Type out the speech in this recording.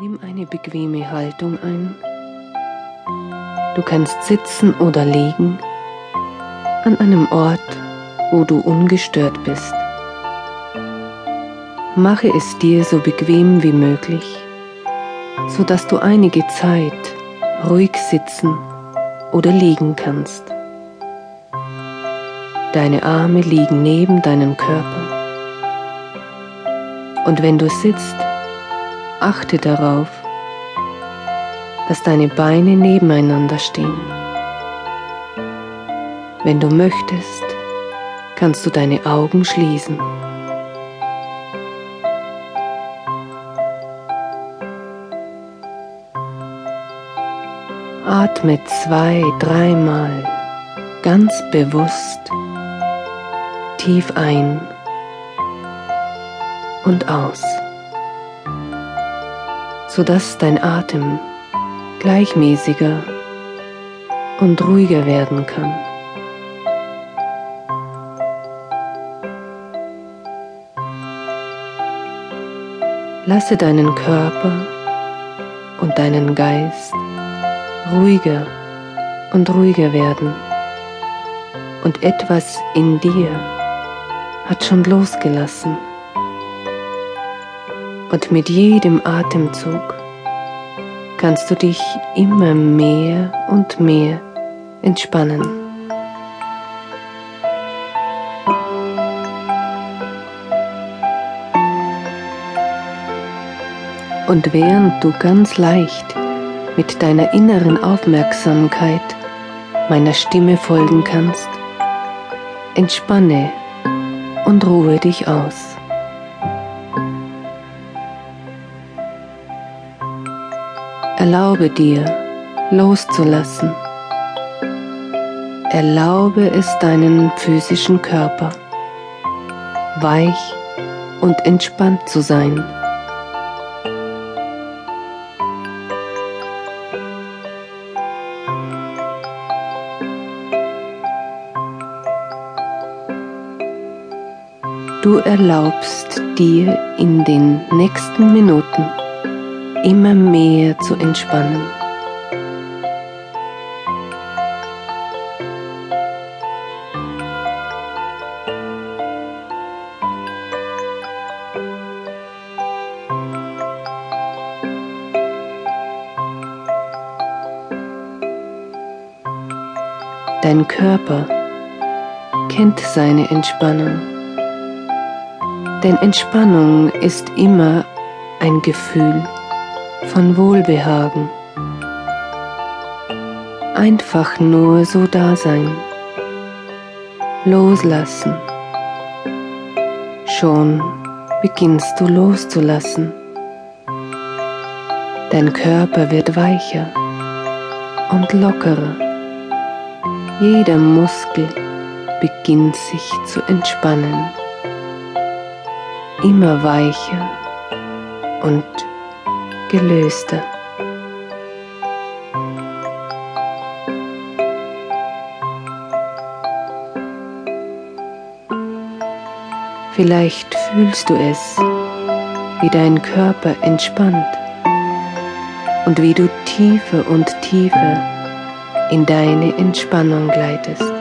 Nimm eine bequeme Haltung ein. Du kannst sitzen oder liegen an einem Ort, wo du ungestört bist. Mache es dir so bequem wie möglich, sodass du einige Zeit ruhig sitzen oder liegen kannst. Deine Arme liegen neben deinem Körper. Und wenn du sitzt, achte darauf, dass deine Beine nebeneinander stehen. Wenn du möchtest, kannst du deine Augen schließen. Atme zwei, dreimal ganz bewusst tief ein und aus sodass dein Atem gleichmäßiger und ruhiger werden kann. Lasse deinen Körper und deinen Geist ruhiger und ruhiger werden und etwas in dir hat schon losgelassen und mit jedem Atemzug kannst du dich immer mehr und mehr entspannen. Und während du ganz leicht mit deiner inneren Aufmerksamkeit meiner Stimme folgen kannst, entspanne und ruhe dich aus. Erlaube dir loszulassen. Erlaube es deinen physischen Körper, weich und entspannt zu sein. Du erlaubst dir in den nächsten Minuten immer mehr zu entspannen. Dein Körper kennt seine Entspannung. Denn Entspannung ist immer ein Gefühl von Wohlbehagen. Einfach nur so da sein. Loslassen. Schon beginnst du loszulassen. Dein Körper wird weicher und lockerer. Jeder Muskel beginnt sich zu entspannen. Immer weicher und gelöster. Vielleicht fühlst du es, wie dein Körper entspannt und wie du tiefer und tiefer in deine Entspannung gleitest.